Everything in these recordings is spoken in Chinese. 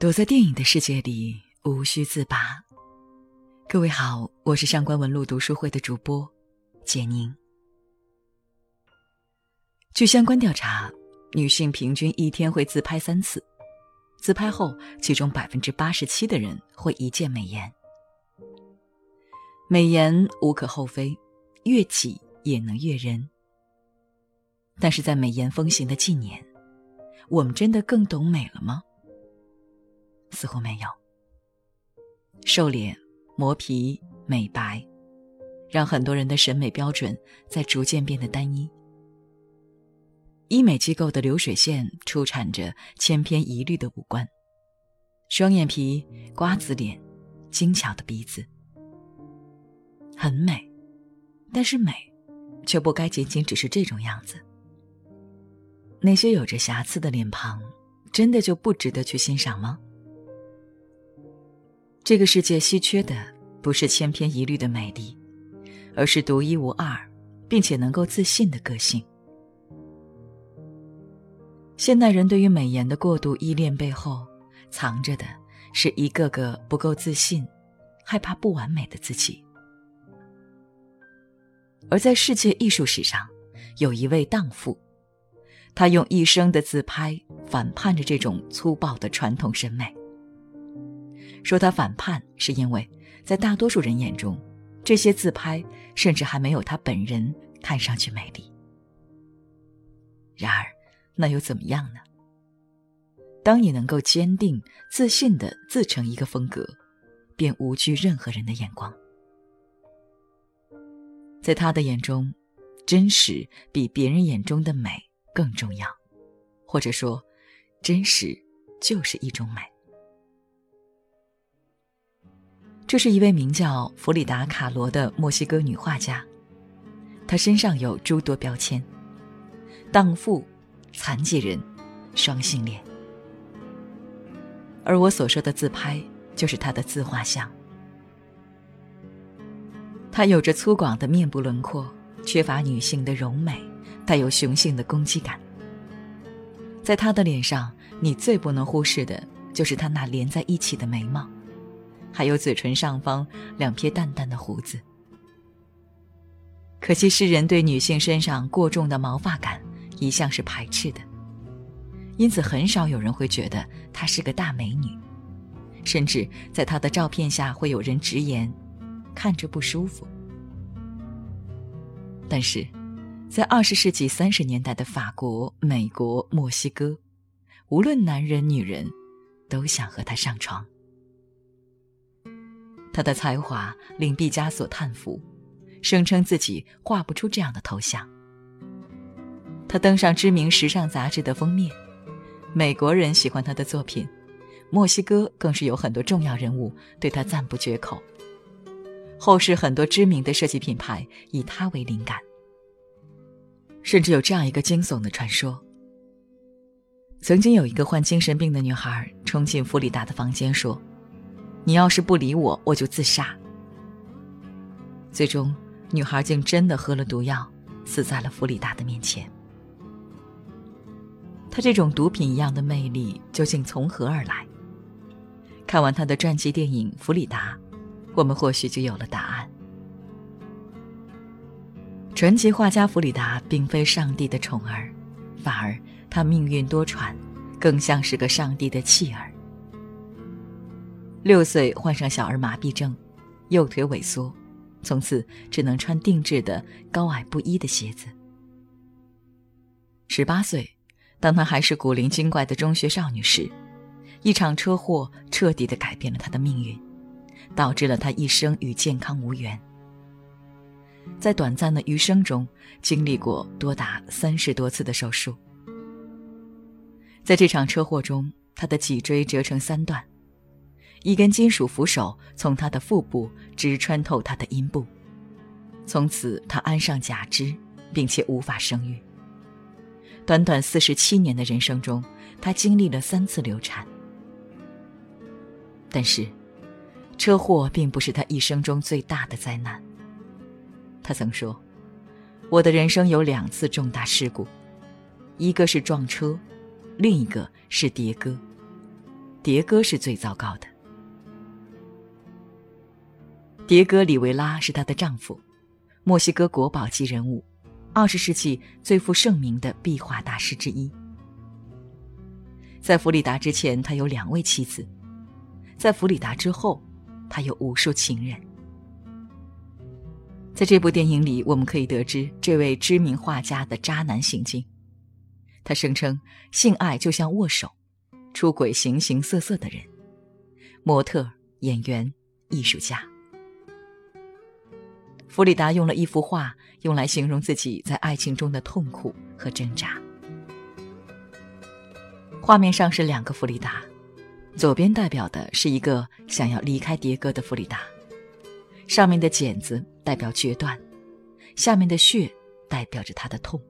躲在电影的世界里，无需自拔。各位好，我是上官文路读书会的主播简宁。据相关调查，女性平均一天会自拍三次，自拍后，其中百分之八十七的人会一键美颜。美颜无可厚非，悦己也能悦人。但是在美颜风行的近年，我们真的更懂美了吗？似乎没有。瘦脸、磨皮、美白，让很多人的审美标准在逐渐变得单一。医美机构的流水线出产着千篇一律的五官：双眼皮、瓜子脸、精巧的鼻子，很美。但是美，却不该仅仅只是这种样子。那些有着瑕疵的脸庞，真的就不值得去欣赏吗？这个世界稀缺的不是千篇一律的美丽，而是独一无二，并且能够自信的个性。现代人对于美颜的过度依恋背后，藏着的是一个个不够自信、害怕不完美的自己。而在世界艺术史上，有一位荡妇，她用一生的自拍反叛着这种粗暴的传统审美。说他反叛，是因为在大多数人眼中，这些自拍甚至还没有他本人看上去美丽。然而，那又怎么样呢？当你能够坚定、自信的自成一个风格，便无惧任何人的眼光。在他的眼中，真实比别人眼中的美更重要，或者说，真实就是一种美。这是一位名叫弗里达·卡罗的墨西哥女画家，她身上有诸多标签：荡妇、残疾人、双性恋。而我所说的自拍，就是她的自画像。她有着粗犷的面部轮廓，缺乏女性的柔美，带有雄性的攻击感。在她的脸上，你最不能忽视的就是她那连在一起的眉毛。还有嘴唇上方两撇淡淡的胡子。可惜世人对女性身上过重的毛发感一向是排斥的，因此很少有人会觉得她是个大美女，甚至在她的照片下会有人直言，看着不舒服。但是，在二十世纪三十年代的法国、美国、墨西哥，无论男人女人，都想和她上床。他的才华令毕加索叹服，声称自己画不出这样的头像。他登上知名时尚杂志的封面，美国人喜欢他的作品，墨西哥更是有很多重要人物对他赞不绝口。后世很多知名的设计品牌以他为灵感，甚至有这样一个惊悚的传说：曾经有一个患精神病的女孩冲进弗里达的房间说。你要是不理我，我就自杀。最终，女孩竟真的喝了毒药，死在了弗里达的面前。她这种毒品一样的魅力究竟从何而来？看完她的传记电影《弗里达》，我们或许就有了答案。传奇画家弗里达并非上帝的宠儿，反而她命运多舛，更像是个上帝的弃儿。六岁患上小儿麻痹症，右腿萎缩，从此只能穿定制的高矮不一的鞋子。十八岁，当她还是古灵精怪的中学少女时，一场车祸彻底的改变了她的命运，导致了她一生与健康无缘。在短暂的余生中，经历过多达三十多次的手术。在这场车祸中，她的脊椎折成三段。一根金属扶手从他的腹部直穿透他的阴部，从此他安上假肢，并且无法生育。短短四十七年的人生中，他经历了三次流产。但是，车祸并不是他一生中最大的灾难。他曾说：“我的人生有两次重大事故，一个是撞车，另一个是跌歌。”迭戈是最糟糕的。迭戈·里维拉是她的丈夫，墨西哥国宝级人物，二十世纪最负盛名的壁画大师之一。在弗里达之前，他有两位妻子；在弗里达之后，他有无数情人。在这部电影里，我们可以得知这位知名画家的渣男行径。他声称，性爱就像握手，出轨形形色色的人，模特、演员、艺术家。弗里达用了一幅画，用来形容自己在爱情中的痛苦和挣扎。画面上是两个弗里达，左边代表的是一个想要离开迭戈的弗里达，上面的茧子代表决断，下面的血代表着他的痛。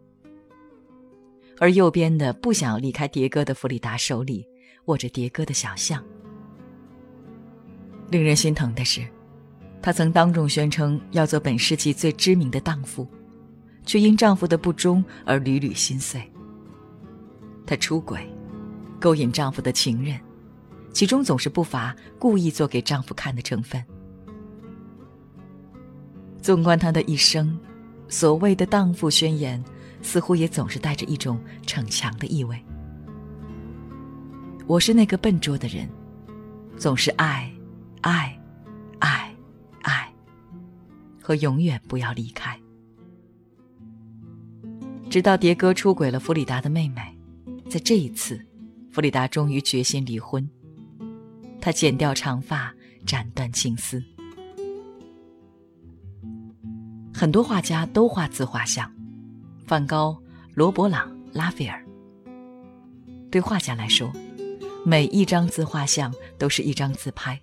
而右边的不想要离开迭戈的弗里达手里握着迭戈的小象。令人心疼的是，她曾当众宣称要做本世纪最知名的荡妇，却因丈夫的不忠而屡屡心碎。她出轨，勾引丈夫的情人，其中总是不乏故意做给丈夫看的成分。纵观她的一生，所谓的荡妇宣言。似乎也总是带着一种逞强的意味。我是那个笨拙的人，总是爱，爱，爱，和永远不要离开。直到迭戈出轨了弗里达的妹妹，在这一次，弗里达终于决心离婚。她剪掉长发，斩断情丝。很多画家都画自画像。梵高、罗伯朗、拉斐尔。对画家来说，每一张自画像都是一张自拍。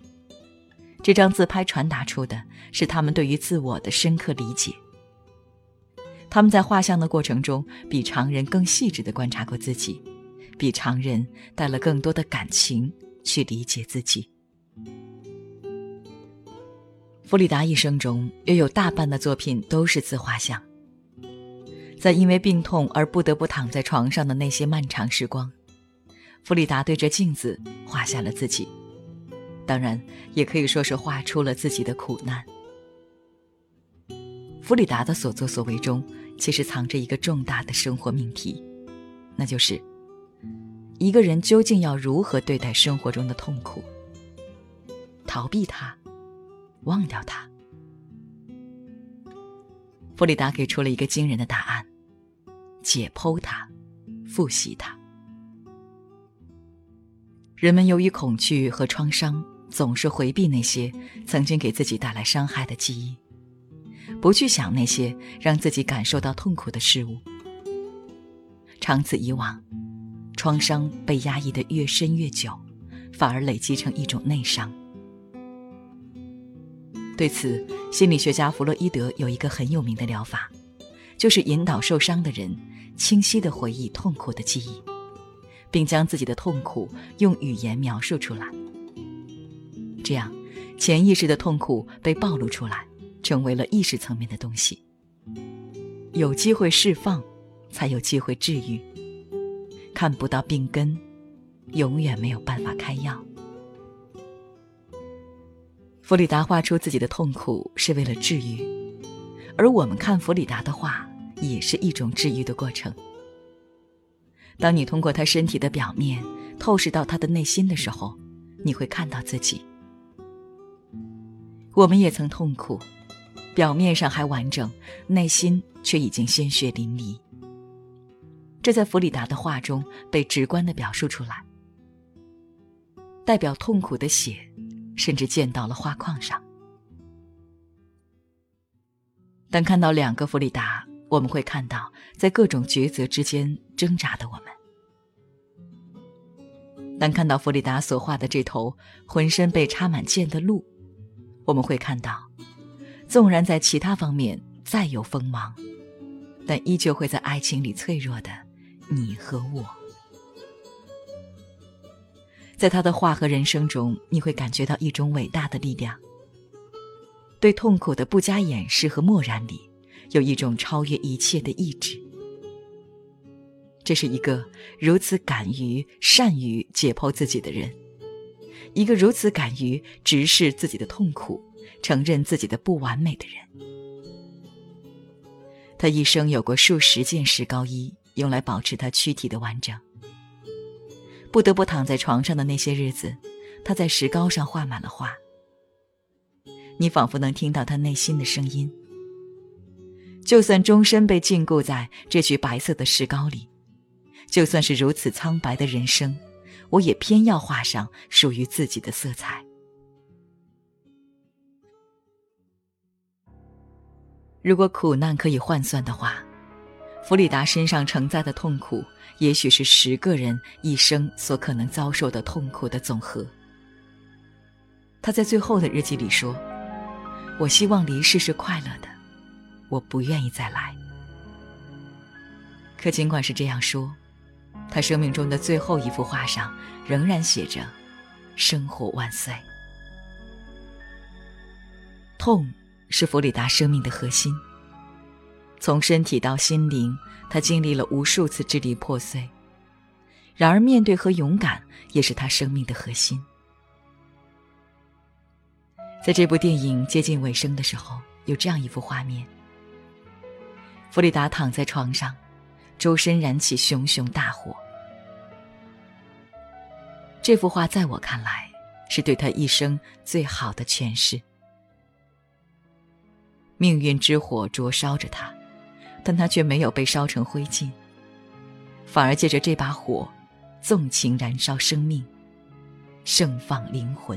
这张自拍传达出的是他们对于自我的深刻理解。他们在画像的过程中，比常人更细致地观察过自己，比常人带了更多的感情去理解自己。弗里达一生中，约有大半的作品都是自画像。在因为病痛而不得不躺在床上的那些漫长时光，弗里达对着镜子画下了自己，当然也可以说是画出了自己的苦难。弗里达的所作所为中，其实藏着一个重大的生活命题，那就是一个人究竟要如何对待生活中的痛苦？逃避它，忘掉它。弗里达给出了一个惊人的答案：解剖它，复习它。人们由于恐惧和创伤，总是回避那些曾经给自己带来伤害的记忆，不去想那些让自己感受到痛苦的事物。长此以往，创伤被压抑的越深越久，反而累积成一种内伤。对此，心理学家弗洛伊德有一个很有名的疗法，就是引导受伤的人清晰地回忆痛苦的记忆，并将自己的痛苦用语言描述出来。这样，潜意识的痛苦被暴露出来，成为了意识层面的东西。有机会释放，才有机会治愈。看不到病根，永远没有办法开药。弗里达画出自己的痛苦是为了治愈，而我们看弗里达的画也是一种治愈的过程。当你通过他身体的表面透视到他的内心的时候，你会看到自己。我们也曾痛苦，表面上还完整，内心却已经鲜血淋漓。这在弗里达的画中被直观的表述出来，代表痛苦的血。甚至溅到了画框上。当看到两个弗里达，我们会看到在各种抉择之间挣扎的我们。当看到弗里达所画的这头浑身被插满剑的鹿，我们会看到，纵然在其他方面再有锋芒，但依旧会在爱情里脆弱的你和我。在他的画和人生中，你会感觉到一种伟大的力量。对痛苦的不加掩饰和漠然里，有一种超越一切的意志。这是一个如此敢于善于解剖自己的人，一个如此敢于直视自己的痛苦、承认自己的不完美的人。他一生有过数十件石膏衣，用来保持他躯体的完整。不得不躺在床上的那些日子，他在石膏上画满了画。你仿佛能听到他内心的声音。就算终身被禁锢在这具白色的石膏里，就算是如此苍白的人生，我也偏要画上属于自己的色彩。如果苦难可以换算的话，弗里达身上承载的痛苦，也许是十个人一生所可能遭受的痛苦的总和。他在最后的日记里说：“我希望离世是快乐的。”我不愿意再来。可尽管是这样说，他生命中的最后一幅画上仍然写着“生活万岁”。痛是弗里达生命的核心。从身体到心灵，他经历了无数次支离破碎。然而，面对和勇敢也是他生命的核心。在这部电影接近尾声的时候，有这样一幅画面。弗里达躺在床上，周身燃起熊熊大火。这幅画在我看来，是对他一生最好的诠释。命运之火灼烧着他，但他却没有被烧成灰烬，反而借着这把火，纵情燃烧生命，盛放灵魂。